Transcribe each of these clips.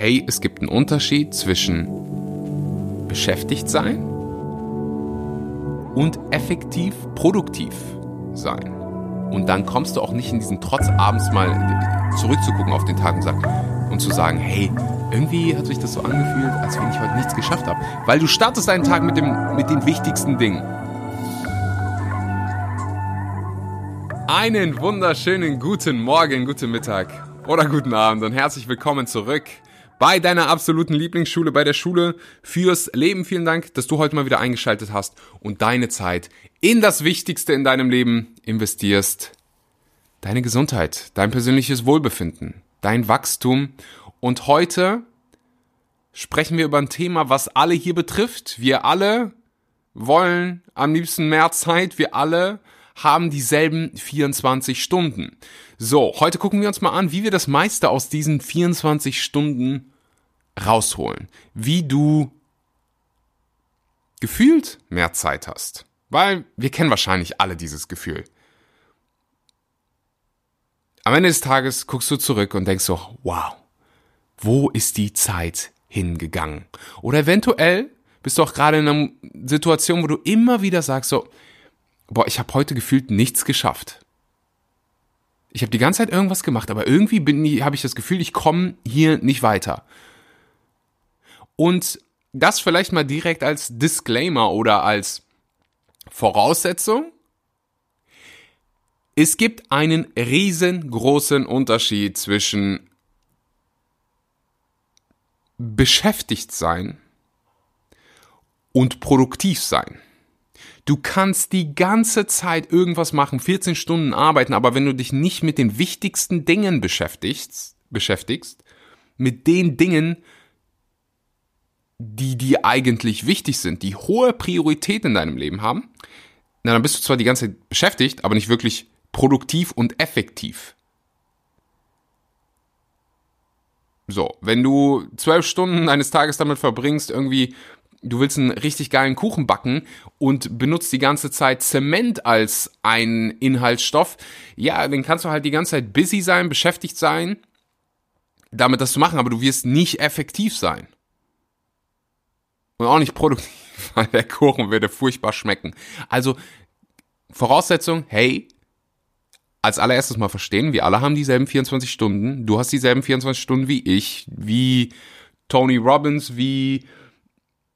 hey, es gibt einen Unterschied zwischen beschäftigt sein und effektiv produktiv sein. Und dann kommst du auch nicht in diesen Trotz abends mal zurückzugucken auf den Tag und, sag, und zu sagen, hey, irgendwie hat sich das so angefühlt, als wenn ich heute nichts geschafft habe. Weil du startest deinen Tag mit, dem, mit den wichtigsten Dingen. Einen wunderschönen guten Morgen, guten Mittag oder guten Abend und herzlich willkommen zurück bei deiner absoluten Lieblingsschule, bei der Schule fürs Leben. Vielen Dank, dass du heute mal wieder eingeschaltet hast und deine Zeit in das Wichtigste in deinem Leben investierst. Deine Gesundheit, dein persönliches Wohlbefinden, dein Wachstum. Und heute sprechen wir über ein Thema, was alle hier betrifft. Wir alle wollen am liebsten mehr Zeit. Wir alle haben dieselben 24 Stunden. So, heute gucken wir uns mal an, wie wir das meiste aus diesen 24 Stunden rausholen. Wie du gefühlt mehr Zeit hast. Weil wir kennen wahrscheinlich alle dieses Gefühl. Am Ende des Tages guckst du zurück und denkst so, wow, wo ist die Zeit hingegangen? Oder eventuell bist du auch gerade in einer Situation, wo du immer wieder sagst so, boah, ich habe heute gefühlt nichts geschafft. Ich habe die ganze Zeit irgendwas gemacht, aber irgendwie habe ich das Gefühl, ich komme hier nicht weiter. Und das vielleicht mal direkt als Disclaimer oder als Voraussetzung. Es gibt einen riesengroßen Unterschied zwischen beschäftigt sein und produktiv sein. Du kannst die ganze Zeit irgendwas machen, 14 Stunden arbeiten, aber wenn du dich nicht mit den wichtigsten Dingen beschäftigst, beschäftigst, mit den Dingen, die dir eigentlich wichtig sind, die hohe Priorität in deinem Leben haben, na, dann bist du zwar die ganze Zeit beschäftigt, aber nicht wirklich produktiv und effektiv. So, wenn du zwölf Stunden eines Tages damit verbringst, irgendwie du willst einen richtig geilen Kuchen backen und benutzt die ganze Zeit Zement als einen Inhaltsstoff, ja, dann kannst du halt die ganze Zeit busy sein, beschäftigt sein, damit das zu machen, aber du wirst nicht effektiv sein. Und auch nicht produktiv, weil der Kuchen würde furchtbar schmecken. Also, Voraussetzung, hey, als allererstes mal verstehen, wir alle haben dieselben 24 Stunden, du hast dieselben 24 Stunden wie ich, wie Tony Robbins, wie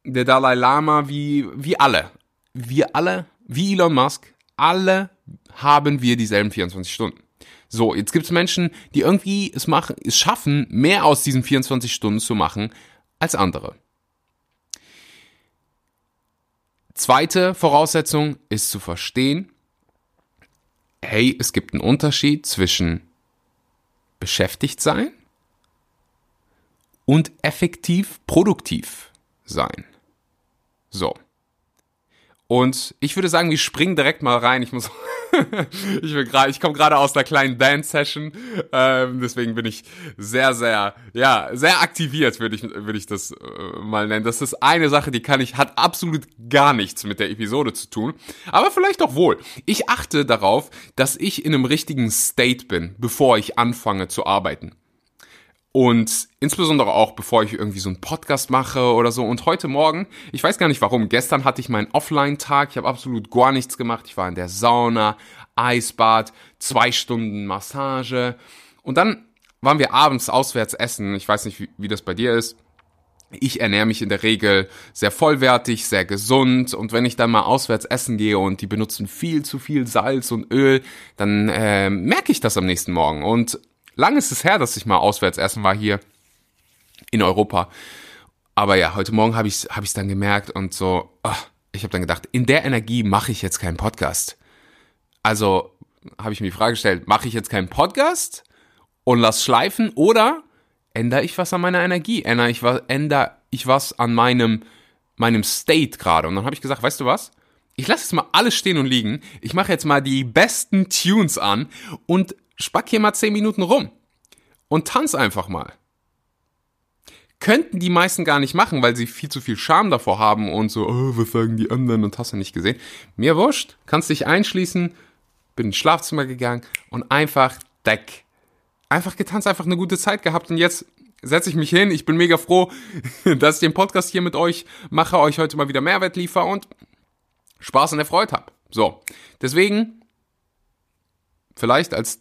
der Dalai Lama, wie, wie alle. Wir alle, wie Elon Musk, alle haben wir dieselben 24 Stunden. So, jetzt gibt es Menschen, die irgendwie es machen, es schaffen, mehr aus diesen 24 Stunden zu machen als andere. Zweite Voraussetzung ist zu verstehen, hey, es gibt einen Unterschied zwischen beschäftigt sein und effektiv produktiv sein. So. Und ich würde sagen, wir springen direkt mal rein. Ich muss, ich bin gerade, ich komme gerade aus einer kleinen Band-Session, ähm, deswegen bin ich sehr, sehr, ja, sehr aktiviert, würde ich, würde ich das äh, mal nennen. Das ist eine Sache, die kann ich, hat absolut gar nichts mit der Episode zu tun, aber vielleicht doch wohl. Ich achte darauf, dass ich in einem richtigen State bin, bevor ich anfange zu arbeiten. Und insbesondere auch, bevor ich irgendwie so einen Podcast mache oder so. Und heute Morgen, ich weiß gar nicht warum, gestern hatte ich meinen Offline-Tag, ich habe absolut gar nichts gemacht. Ich war in der Sauna, Eisbad, zwei Stunden Massage. Und dann waren wir abends auswärts essen. Ich weiß nicht, wie, wie das bei dir ist. Ich ernähre mich in der Regel sehr vollwertig, sehr gesund und wenn ich dann mal auswärts essen gehe und die benutzen viel zu viel Salz und Öl, dann äh, merke ich das am nächsten Morgen. Und Lang ist es her, dass ich mal auswärts essen war hier in Europa. Aber ja, heute Morgen habe ich es hab ich's dann gemerkt und so, oh, ich habe dann gedacht, in der Energie mache ich jetzt keinen Podcast. Also habe ich mir die Frage gestellt, mache ich jetzt keinen Podcast und lass schleifen oder ändere ich was an meiner Energie? Ändere ich was, ändere ich was an meinem, meinem State gerade? Und dann habe ich gesagt, weißt du was? Ich lasse jetzt mal alles stehen und liegen. Ich mache jetzt mal die besten Tunes an und spack hier mal 10 Minuten rum und tanz einfach mal. Könnten die meisten gar nicht machen, weil sie viel zu viel Scham davor haben und so, oh, was sagen die anderen und hast du nicht gesehen. Mir wurscht, kannst dich einschließen, bin ins Schlafzimmer gegangen und einfach deck. Einfach getanzt, einfach eine gute Zeit gehabt und jetzt setze ich mich hin. Ich bin mega froh, dass ich den Podcast hier mit euch mache, euch heute mal wieder Mehrwert liefere und Spaß und Erfreut habe. So, deswegen vielleicht als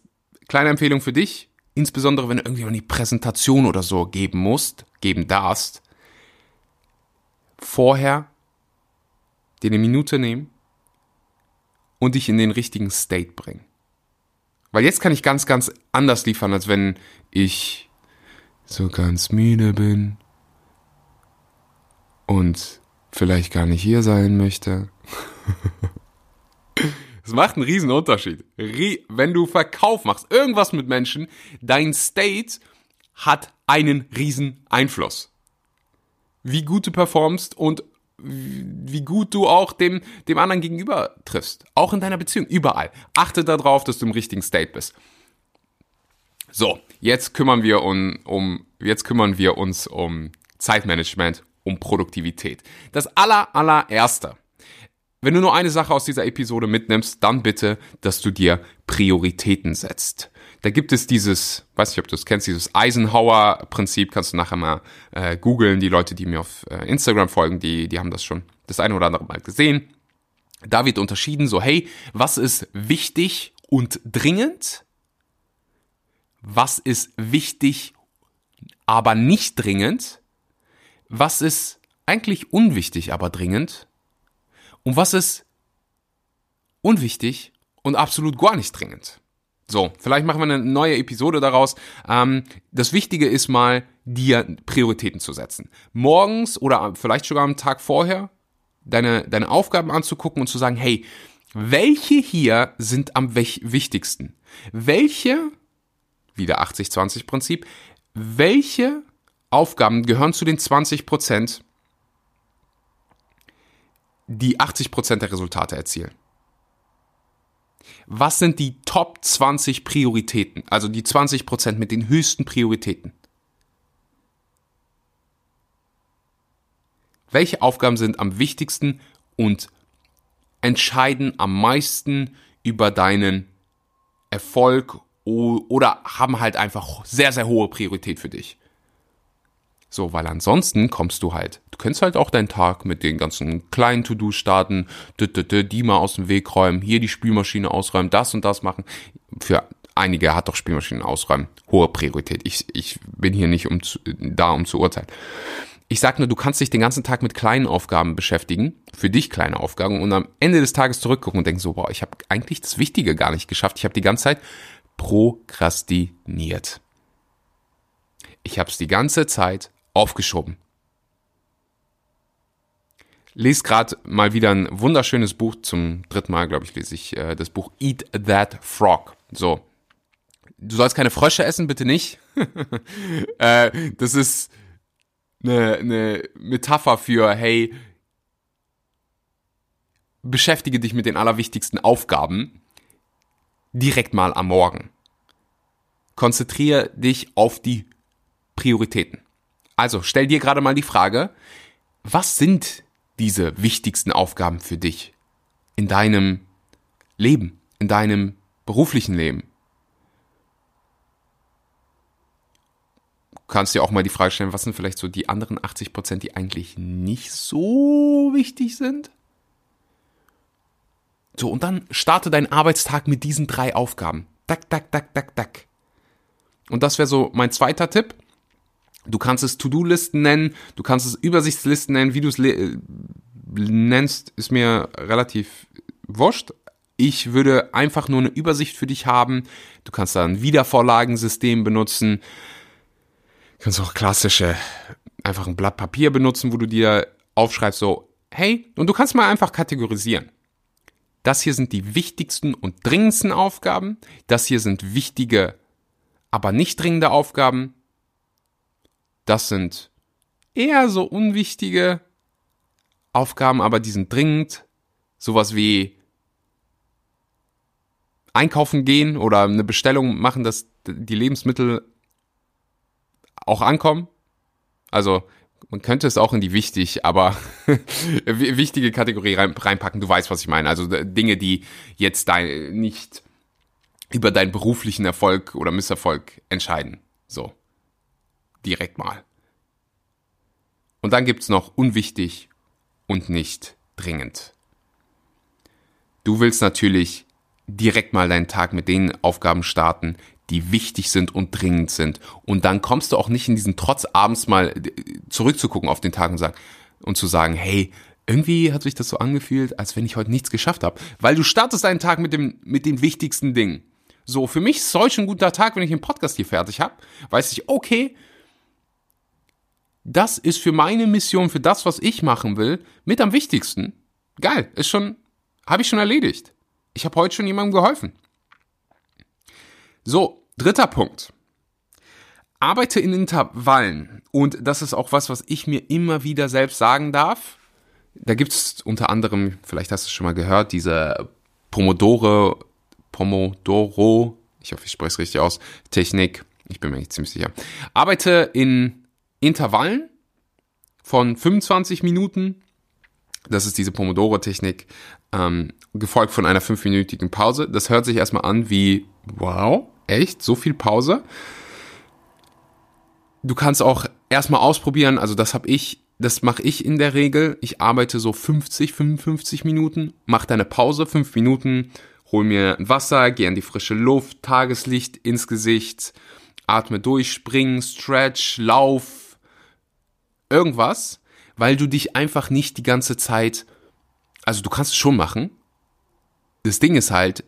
kleine Empfehlung für dich, insbesondere wenn du irgendwie eine Präsentation oder so geben musst, geben darfst, vorher dir eine Minute nehmen und dich in den richtigen State bringen. Weil jetzt kann ich ganz, ganz anders liefern, als wenn ich so ganz müde bin und vielleicht gar nicht hier sein möchte. Es macht einen riesen Unterschied. Wenn du Verkauf machst, irgendwas mit Menschen, dein State hat einen riesen Einfluss. Wie gut du performst und wie gut du auch dem, dem anderen gegenüber triffst. Auch in deiner Beziehung, überall. Achte darauf, dass du im richtigen State bist. So, jetzt kümmern wir um, um jetzt kümmern wir uns um Zeitmanagement, um Produktivität. Das aller, allererste. Wenn du nur eine Sache aus dieser Episode mitnimmst, dann bitte, dass du dir Prioritäten setzt. Da gibt es dieses, weiß nicht, ob du es kennst, dieses Eisenhower-Prinzip, kannst du nachher mal äh, googeln. Die Leute, die mir auf äh, Instagram folgen, die, die haben das schon das eine oder andere Mal gesehen. Da wird unterschieden, so, hey, was ist wichtig und dringend? Was ist wichtig, aber nicht dringend? Was ist eigentlich unwichtig, aber dringend? Und was ist unwichtig und absolut gar nicht dringend? So, vielleicht machen wir eine neue Episode daraus. Ähm, das Wichtige ist mal, dir Prioritäten zu setzen. Morgens oder vielleicht sogar am Tag vorher deine, deine Aufgaben anzugucken und zu sagen, hey, welche hier sind am wichtigsten? Welche, wieder 80-20-Prinzip, welche Aufgaben gehören zu den 20 Prozent, die 80 Prozent der Resultate erzielen? was sind die Top 20 Prioritäten, also die 20 Prozent mit den höchsten Prioritäten? Welche Aufgaben sind am wichtigsten und entscheiden am meisten über deinen Erfolg oder haben halt einfach sehr, sehr hohe Priorität für dich? So, weil ansonsten kommst du halt, du könntest halt auch deinen Tag mit den ganzen kleinen To-Do starten, die mal aus dem Weg räumen, hier die Spülmaschine ausräumen, das und das machen. Für einige hat doch Spülmaschinen ausräumen hohe Priorität. Ich, ich bin hier nicht um zu, da, um zu urteilen. Ich sag nur, du kannst dich den ganzen Tag mit kleinen Aufgaben beschäftigen, für dich kleine Aufgaben und am Ende des Tages zurückgucken und denken so, boah, ich habe eigentlich das Wichtige gar nicht geschafft. Ich habe die ganze Zeit prokrastiniert. Ich habe es die ganze Zeit aufgeschoben. Lese gerade mal wieder ein wunderschönes Buch. Zum dritten Mal, glaube ich, lese ich äh, das Buch Eat That Frog. So. Du sollst keine Frösche essen, bitte nicht. äh, das ist eine, eine Metapher für, hey, beschäftige dich mit den allerwichtigsten Aufgaben direkt mal am Morgen. Konzentriere dich auf die Prioritäten. Also stell dir gerade mal die Frage, was sind diese wichtigsten Aufgaben für dich in deinem Leben, in deinem beruflichen Leben? Du kannst dir auch mal die Frage stellen, was sind vielleicht so die anderen 80 Prozent, die eigentlich nicht so wichtig sind? So, und dann starte deinen Arbeitstag mit diesen drei Aufgaben. Dack, dack, dack, dack, dack. Und das wäre so mein zweiter Tipp. Du kannst es To-Do-Listen nennen, du kannst es Übersichtslisten nennen, wie du es äh, nennst, ist mir relativ wurscht. Ich würde einfach nur eine Übersicht für dich haben. Du kannst da ein Wiedervorlagensystem benutzen. Du kannst auch klassische, einfach ein Blatt Papier benutzen, wo du dir aufschreibst, so, hey, und du kannst mal einfach kategorisieren. Das hier sind die wichtigsten und dringendsten Aufgaben. Das hier sind wichtige, aber nicht dringende Aufgaben. Das sind eher so unwichtige Aufgaben, aber die sind dringend. Sowas wie einkaufen gehen oder eine Bestellung machen, dass die Lebensmittel auch ankommen. Also man könnte es auch in die wichtig, aber wichtige Kategorie reinpacken. Du weißt, was ich meine. Also Dinge, die jetzt dein, nicht über deinen beruflichen Erfolg oder Misserfolg entscheiden. So direkt mal. Und dann gibt's noch unwichtig und nicht dringend. Du willst natürlich direkt mal deinen Tag mit den Aufgaben starten, die wichtig sind und dringend sind. Und dann kommst du auch nicht in diesen Trotz, abends mal äh, zurückzugucken auf den Tag und sagen, und zu sagen, hey, irgendwie hat sich das so angefühlt, als wenn ich heute nichts geschafft habe. Weil du startest deinen Tag mit dem, mit dem wichtigsten Ding. So, für mich ist heute ein guter Tag, wenn ich den Podcast hier fertig habe. Weiß ich, okay, das ist für meine Mission, für das, was ich machen will, mit am wichtigsten. Geil, ist schon, habe ich schon erledigt. Ich habe heute schon jemandem geholfen. So, dritter Punkt. Arbeite in Intervallen. Und das ist auch was, was ich mir immer wieder selbst sagen darf. Da gibt es unter anderem, vielleicht hast du es schon mal gehört, diese Pomodoro, Pomodoro, ich hoffe, ich spreche es richtig aus, Technik. Ich bin mir nicht ziemlich sicher. Arbeite in Intervallen von 25 Minuten. Das ist diese Pomodoro-Technik, ähm, gefolgt von einer fünfminütigen Pause. Das hört sich erstmal an wie, wow, echt, so viel Pause. Du kannst auch erstmal ausprobieren, also das habe ich, das mache ich in der Regel. Ich arbeite so 50, 55 Minuten, mach deine Pause, 5 Minuten, hol mir ein Wasser, geh an die frische Luft, Tageslicht ins Gesicht, atme durch, spring, stretch, lauf, irgendwas, weil du dich einfach nicht die ganze Zeit, also du kannst es schon machen. Das Ding ist halt,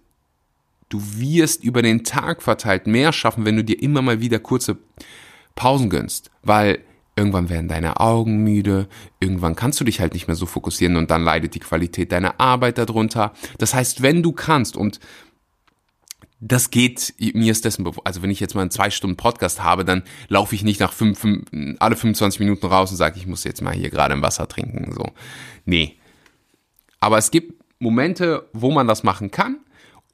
du wirst über den Tag verteilt mehr schaffen, wenn du dir immer mal wieder kurze Pausen gönnst, weil irgendwann werden deine Augen müde, irgendwann kannst du dich halt nicht mehr so fokussieren und dann leidet die Qualität deiner Arbeit darunter. Das heißt, wenn du kannst und das geht, mir ist dessen bewusst. Also wenn ich jetzt mal einen zwei Stunden Podcast habe, dann laufe ich nicht nach fünf, fünf, alle 25 Minuten raus und sage, ich muss jetzt mal hier gerade ein Wasser trinken. So. Nee. Aber es gibt Momente, wo man das machen kann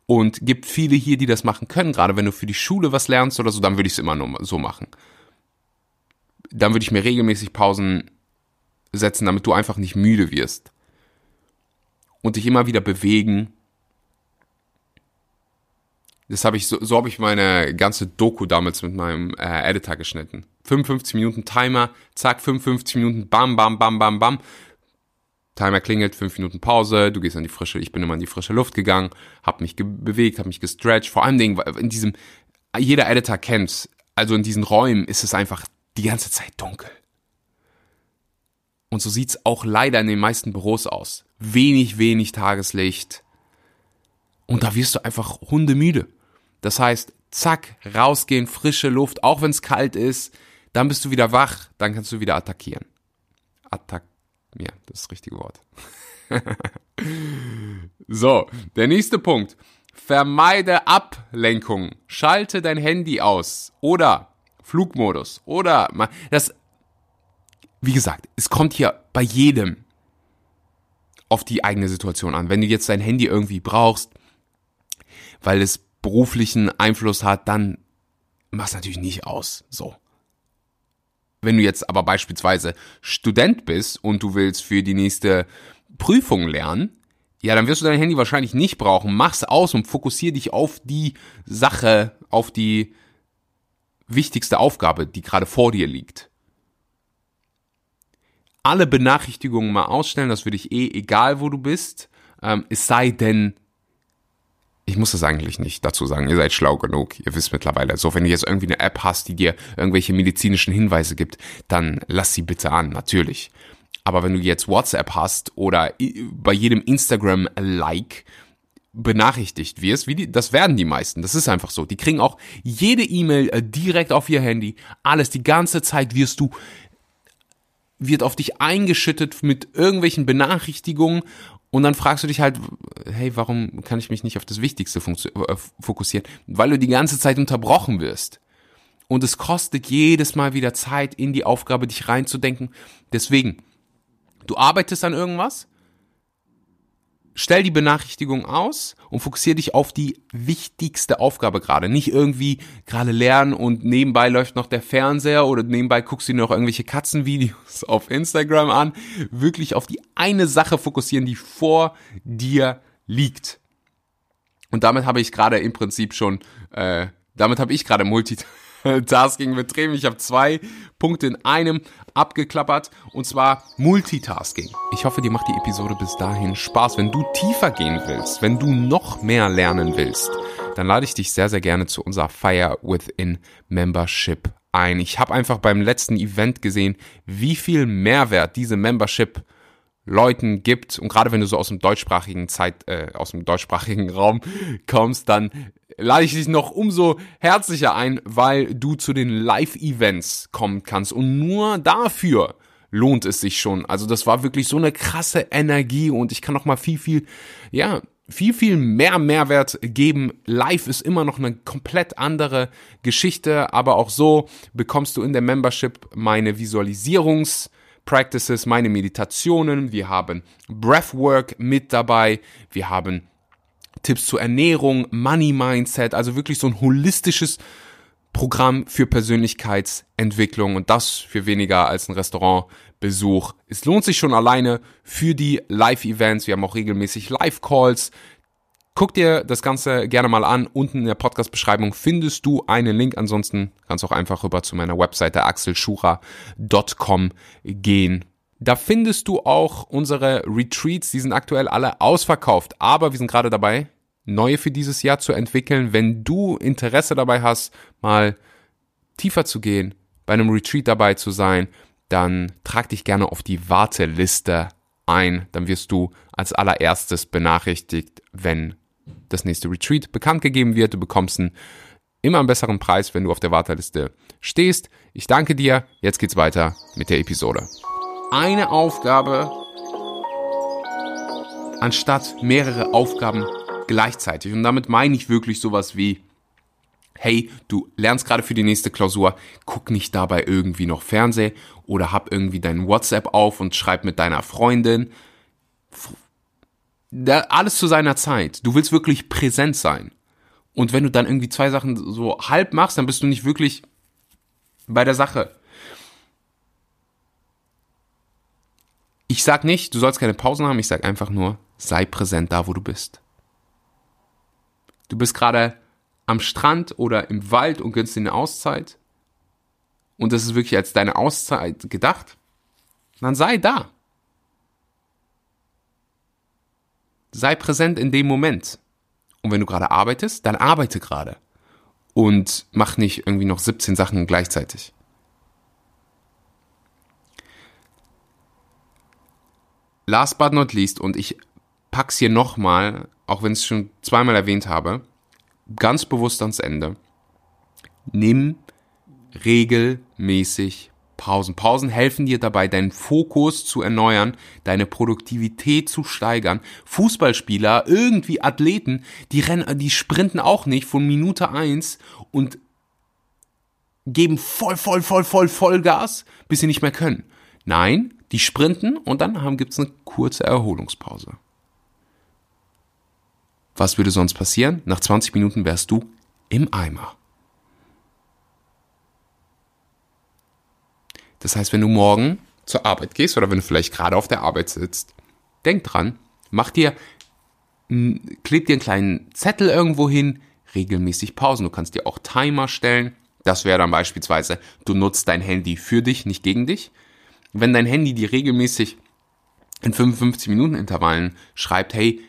und gibt viele hier, die das machen können. Gerade wenn du für die Schule was lernst oder so, dann würde ich es immer nur so machen. Dann würde ich mir regelmäßig Pausen setzen, damit du einfach nicht müde wirst. Und dich immer wieder bewegen das habe ich so, so habe ich meine ganze Doku damals mit meinem äh, Editor geschnitten. 55 Minuten Timer, zack, 55 Minuten, bam, bam, bam, bam, bam. Timer klingelt, 5 Minuten Pause, du gehst an die frische, ich bin immer in die frische Luft gegangen, habe mich bewegt, habe mich gestretcht. Vor allem in diesem, jeder Editor kennt, also in diesen Räumen ist es einfach die ganze Zeit dunkel. Und so sieht's auch leider in den meisten Büros aus. Wenig, wenig Tageslicht. Und da wirst du einfach hundemüde. Das heißt, zack, rausgehen, frische Luft, auch wenn es kalt ist, dann bist du wieder wach, dann kannst du wieder attackieren. Attack, ja, das ist das richtige Wort. so, der nächste Punkt. Vermeide Ablenkung. Schalte dein Handy aus. Oder Flugmodus. Oder das. Wie gesagt, es kommt hier bei jedem auf die eigene Situation an. Wenn du jetzt dein Handy irgendwie brauchst, weil es beruflichen Einfluss hat, dann mach's natürlich nicht aus. So. Wenn du jetzt aber beispielsweise Student bist und du willst für die nächste Prüfung lernen, ja, dann wirst du dein Handy wahrscheinlich nicht brauchen. Mach's aus und fokussier dich auf die Sache, auf die wichtigste Aufgabe, die gerade vor dir liegt. Alle Benachrichtigungen mal ausstellen, das würde ich eh, egal wo du bist. Ähm, es sei denn, ich muss das eigentlich nicht dazu sagen, ihr seid schlau genug, ihr wisst mittlerweile. So, wenn du jetzt irgendwie eine App hast, die dir irgendwelche medizinischen Hinweise gibt, dann lass sie bitte an, natürlich. Aber wenn du jetzt WhatsApp hast oder bei jedem Instagram-Like benachrichtigt wirst, wie die, das werden die meisten, das ist einfach so. Die kriegen auch jede E-Mail äh, direkt auf ihr Handy, alles, die ganze Zeit wirst du wird auf dich eingeschüttet mit irgendwelchen Benachrichtigungen und dann fragst du dich halt, hey, warum kann ich mich nicht auf das Wichtigste äh, fokussieren? Weil du die ganze Zeit unterbrochen wirst. Und es kostet jedes Mal wieder Zeit, in die Aufgabe dich reinzudenken. Deswegen, du arbeitest an irgendwas stell die Benachrichtigung aus und fokussiere dich auf die wichtigste Aufgabe gerade. Nicht irgendwie gerade lernen und nebenbei läuft noch der Fernseher oder nebenbei guckst du dir noch irgendwelche Katzenvideos auf Instagram an. Wirklich auf die eine Sache fokussieren, die vor dir liegt. Und damit habe ich gerade im Prinzip schon, äh, damit habe ich gerade Multi Tasking betrieben. Ich habe zwei Punkte in einem abgeklappert und zwar Multitasking. Ich hoffe, dir macht die Episode bis dahin Spaß. Wenn du tiefer gehen willst, wenn du noch mehr lernen willst, dann lade ich dich sehr, sehr gerne zu unserer Fire Within Membership ein. Ich habe einfach beim letzten Event gesehen, wie viel Mehrwert diese Membership Leuten gibt und gerade wenn du so aus dem deutschsprachigen Zeit äh, aus dem deutschsprachigen Raum kommst, dann lade ich dich noch umso herzlicher ein, weil du zu den Live-Events kommen kannst und nur dafür lohnt es sich schon. Also das war wirklich so eine krasse Energie und ich kann noch mal viel viel ja viel, viel mehr Mehrwert geben. Live ist immer noch eine komplett andere Geschichte, aber auch so bekommst du in der Membership meine Visualisierungs- Practices, meine Meditationen, wir haben Breathwork mit dabei, wir haben Tipps zur Ernährung, Money Mindset, also wirklich so ein holistisches Programm für Persönlichkeitsentwicklung und das für weniger als ein Restaurantbesuch. Es lohnt sich schon alleine für die Live-Events. Wir haben auch regelmäßig Live-Calls. Guck dir das Ganze gerne mal an. Unten in der Podcast-Beschreibung findest du einen Link. Ansonsten kannst du auch einfach rüber zu meiner Webseite axelschura.com gehen. Da findest du auch unsere Retreats. Die sind aktuell alle ausverkauft. Aber wir sind gerade dabei, neue für dieses Jahr zu entwickeln. Wenn du Interesse dabei hast, mal tiefer zu gehen, bei einem Retreat dabei zu sein, dann trag dich gerne auf die Warteliste ein. Dann wirst du als allererstes benachrichtigt, wenn das nächste Retreat bekannt gegeben wird. Du bekommst einen immer einen besseren Preis, wenn du auf der Warteliste stehst. Ich danke dir. Jetzt geht's weiter mit der Episode. Eine Aufgabe anstatt mehrere Aufgaben gleichzeitig. Und damit meine ich wirklich sowas wie, hey, du lernst gerade für die nächste Klausur, guck nicht dabei irgendwie noch Fernseh oder hab irgendwie dein WhatsApp auf und schreib mit deiner Freundin. Da, alles zu seiner Zeit. Du willst wirklich präsent sein. Und wenn du dann irgendwie zwei Sachen so halb machst, dann bist du nicht wirklich bei der Sache. Ich sag nicht, du sollst keine Pausen haben, ich sag einfach nur, sei präsent da, wo du bist. Du bist gerade am Strand oder im Wald und gönnst dir eine Auszeit. Und das ist wirklich als deine Auszeit gedacht. Dann sei da. Sei präsent in dem Moment. Und wenn du gerade arbeitest, dann arbeite gerade. Und mach nicht irgendwie noch 17 Sachen gleichzeitig. Last but not least, und ich pack's hier nochmal auch wenn ich es schon zweimal erwähnt habe, ganz bewusst ans Ende. Nimm regelmäßig Pausen. Pausen helfen dir dabei, deinen Fokus zu erneuern, deine Produktivität zu steigern. Fußballspieler, irgendwie Athleten, die rennen, die sprinten auch nicht von Minute eins und geben voll, voll, voll, voll, voll Gas, bis sie nicht mehr können. Nein, die sprinten und dann gibt es eine kurze Erholungspause. Was würde sonst passieren? Nach 20 Minuten wärst du im Eimer. Das heißt, wenn du morgen zur Arbeit gehst oder wenn du vielleicht gerade auf der Arbeit sitzt, denk dran, mach dir, kleb dir einen kleinen Zettel irgendwo hin, regelmäßig Pausen. Du kannst dir auch Timer stellen. Das wäre dann beispielsweise, du nutzt dein Handy für dich, nicht gegen dich. Wenn dein Handy dir regelmäßig in 55 Minuten Intervallen schreibt, hey,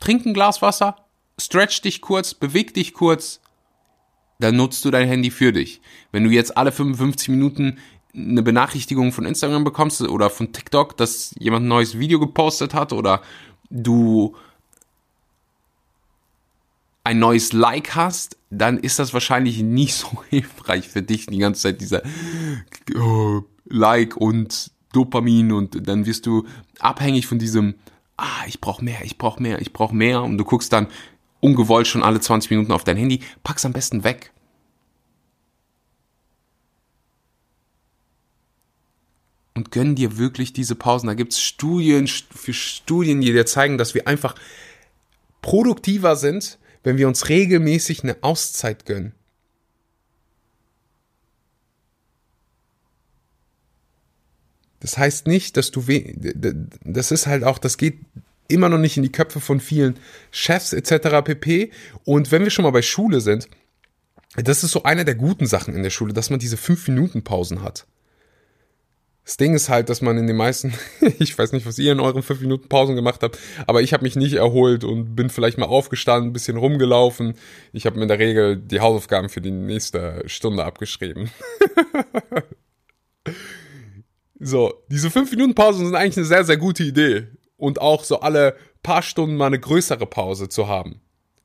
trink ein Glas Wasser, stretch dich kurz, beweg dich kurz, dann nutzt du dein Handy für dich. Wenn du jetzt alle 55 Minuten eine Benachrichtigung von Instagram bekommst oder von TikTok, dass jemand ein neues Video gepostet hat oder du ein neues Like hast, dann ist das wahrscheinlich nicht so hilfreich für dich, die ganze Zeit dieser oh, Like und Dopamin und dann wirst du abhängig von diesem ah, ich brauche mehr, ich brauche mehr, ich brauche mehr und du guckst dann ungewollt schon alle 20 Minuten auf dein Handy, pack's am besten weg. Und gönn dir wirklich diese Pausen. Da gibt's Studien für Studien, die dir zeigen, dass wir einfach produktiver sind, wenn wir uns regelmäßig eine Auszeit gönnen. Das heißt nicht, dass du weh, das ist halt auch, das geht immer noch nicht in die Köpfe von vielen Chefs etc. pp. Und wenn wir schon mal bei Schule sind, das ist so eine der guten Sachen in der Schule, dass man diese 5-Minuten-Pausen hat. Das Ding ist halt, dass man in den meisten, ich weiß nicht, was ihr in euren 5 Minuten Pausen gemacht habt, aber ich habe mich nicht erholt und bin vielleicht mal aufgestanden, ein bisschen rumgelaufen. Ich habe mir in der Regel die Hausaufgaben für die nächste Stunde abgeschrieben. so, diese 5 Minuten Pausen sind eigentlich eine sehr, sehr gute Idee. Und auch so alle paar Stunden mal eine größere Pause zu haben.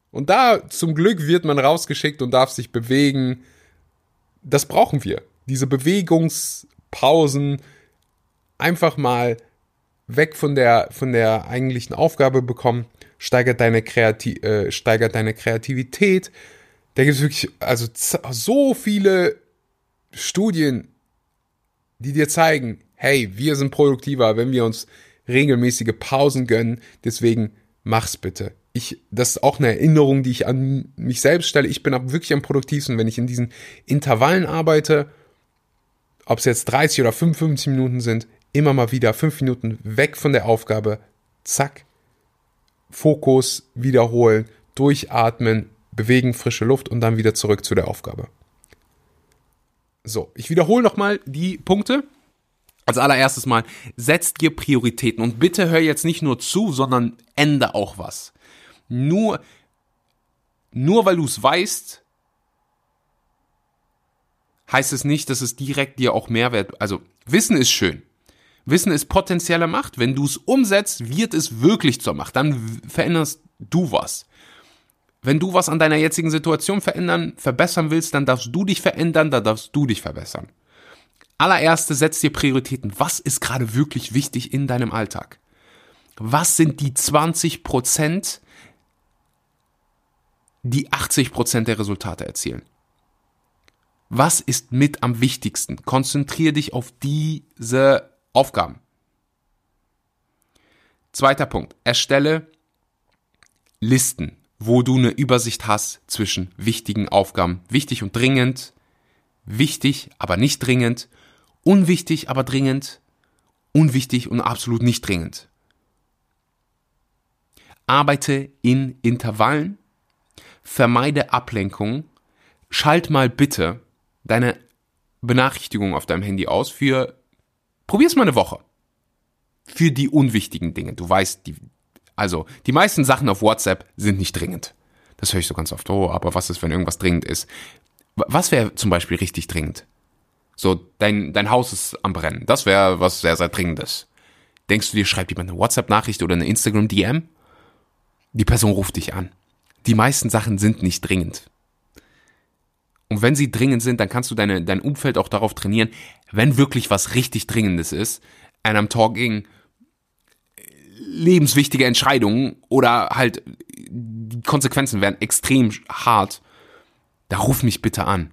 Und da zum Glück wird man rausgeschickt und darf sich bewegen. Das brauchen wir. Diese Bewegungspausen einfach mal weg von der, von der eigentlichen Aufgabe bekommen, steigert deine, Kreati äh, steigert deine Kreativität. Da gibt es wirklich also so viele Studien, die dir zeigen, hey, wir sind produktiver, wenn wir uns regelmäßige Pausen gönnen. Deswegen mach's bitte ich, das ist auch eine Erinnerung, die ich an mich selbst stelle. Ich bin wirklich am produktivsten, wenn ich in diesen Intervallen arbeite, ob es jetzt 30 oder 55 Minuten sind, immer mal wieder fünf Minuten weg von der Aufgabe, zack, Fokus wiederholen, durchatmen, bewegen, frische Luft und dann wieder zurück zu der Aufgabe. So, ich wiederhole nochmal die Punkte. Als allererstes mal, setzt dir Prioritäten und bitte hör jetzt nicht nur zu, sondern ende auch was nur, nur weil du es weißt, heißt es nicht, dass es direkt dir auch Mehrwert, also Wissen ist schön. Wissen ist potenzielle Macht. Wenn du es umsetzt, wird es wirklich zur Macht. Dann veränderst du was. Wenn du was an deiner jetzigen Situation verändern, verbessern willst, dann darfst du dich verändern, dann darfst du dich verbessern. Allererste, setz dir Prioritäten. Was ist gerade wirklich wichtig in deinem Alltag? Was sind die 20 Prozent, die 80% der Resultate erzielen. Was ist mit am wichtigsten? Konzentriere dich auf diese Aufgaben. Zweiter Punkt. Erstelle Listen, wo du eine Übersicht hast zwischen wichtigen Aufgaben. Wichtig und dringend, wichtig, aber nicht dringend, unwichtig, aber dringend, unwichtig und absolut nicht dringend. Arbeite in Intervallen vermeide Ablenkung, schalt mal bitte deine Benachrichtigung auf deinem Handy aus für, probier's mal eine Woche. Für die unwichtigen Dinge. Du weißt, die, also, die meisten Sachen auf WhatsApp sind nicht dringend. Das höre ich so ganz oft. Oh, aber was ist, wenn irgendwas dringend ist? Was wäre zum Beispiel richtig dringend? So, dein, dein Haus ist am Brennen. Das wäre was sehr, sehr Dringendes. Denkst du dir, schreibt jemand eine WhatsApp-Nachricht oder eine Instagram-DM? Die Person ruft dich an die meisten Sachen sind nicht dringend. Und wenn sie dringend sind, dann kannst du deine, dein Umfeld auch darauf trainieren, wenn wirklich was richtig Dringendes ist, and I'm talking lebenswichtige Entscheidungen oder halt die Konsequenzen werden extrem hart, da ruf mich bitte an.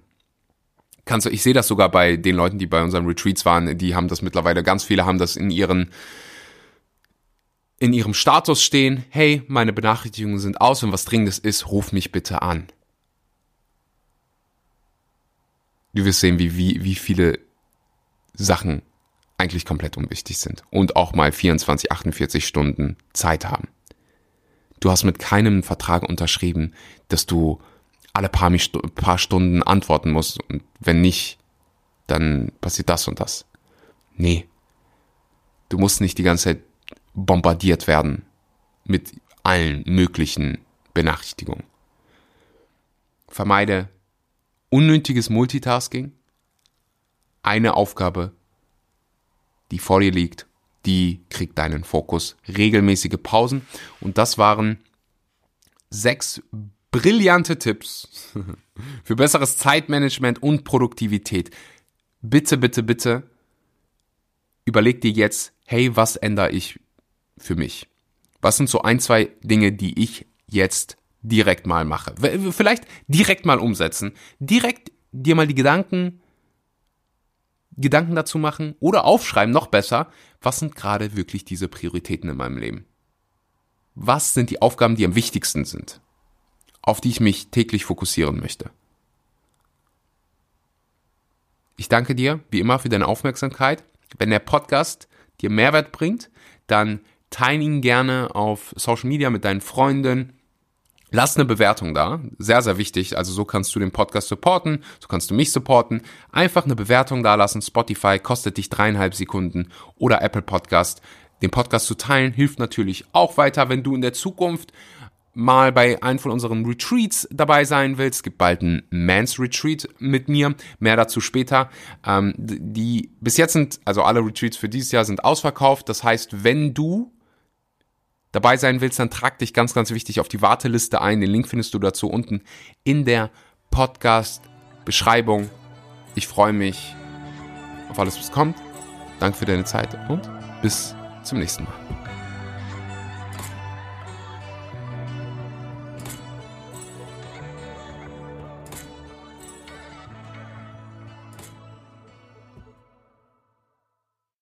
Kannst du, ich sehe das sogar bei den Leuten, die bei unseren Retreats waren, die haben das mittlerweile, ganz viele haben das in ihren in ihrem Status stehen, hey, meine Benachrichtigungen sind aus, wenn was Dringendes ist, ruf mich bitte an. Du wirst sehen, wie, wie, wie viele Sachen eigentlich komplett unwichtig sind und auch mal 24, 48 Stunden Zeit haben. Du hast mit keinem Vertrag unterschrieben, dass du alle paar, paar Stunden antworten musst und wenn nicht, dann passiert das und das. Nee. Du musst nicht die ganze Zeit bombardiert werden mit allen möglichen Benachrichtigungen. Vermeide unnötiges Multitasking. Eine Aufgabe, die vor dir liegt, die kriegt deinen Fokus. Regelmäßige Pausen. Und das waren sechs brillante Tipps für besseres Zeitmanagement und Produktivität. Bitte, bitte, bitte überleg dir jetzt, hey, was ändere ich für mich? Was sind so ein, zwei Dinge, die ich jetzt direkt mal mache? Vielleicht direkt mal umsetzen, direkt dir mal die Gedanken, Gedanken dazu machen oder aufschreiben, noch besser, was sind gerade wirklich diese Prioritäten in meinem Leben? Was sind die Aufgaben, die am wichtigsten sind, auf die ich mich täglich fokussieren möchte? Ich danke dir, wie immer, für deine Aufmerksamkeit. Wenn der Podcast dir Mehrwert bringt, dann Teile ihn gerne auf Social Media mit deinen Freunden Lass eine Bewertung da. Sehr, sehr wichtig. Also so kannst du den Podcast supporten, so kannst du mich supporten. Einfach eine Bewertung da lassen. Spotify kostet dich dreieinhalb Sekunden oder Apple Podcast. Den Podcast zu teilen hilft natürlich auch weiter, wenn du in der Zukunft mal bei einem von unseren Retreats dabei sein willst. Es gibt bald ein Mans Retreat mit mir. Mehr dazu später. Ähm, die bis jetzt sind, also alle Retreats für dieses Jahr sind ausverkauft. Das heißt, wenn du dabei sein willst, dann trag dich ganz, ganz wichtig auf die Warteliste ein. Den Link findest du dazu unten in der Podcast-Beschreibung. Ich freue mich auf alles, was kommt. Danke für deine Zeit und bis zum nächsten Mal.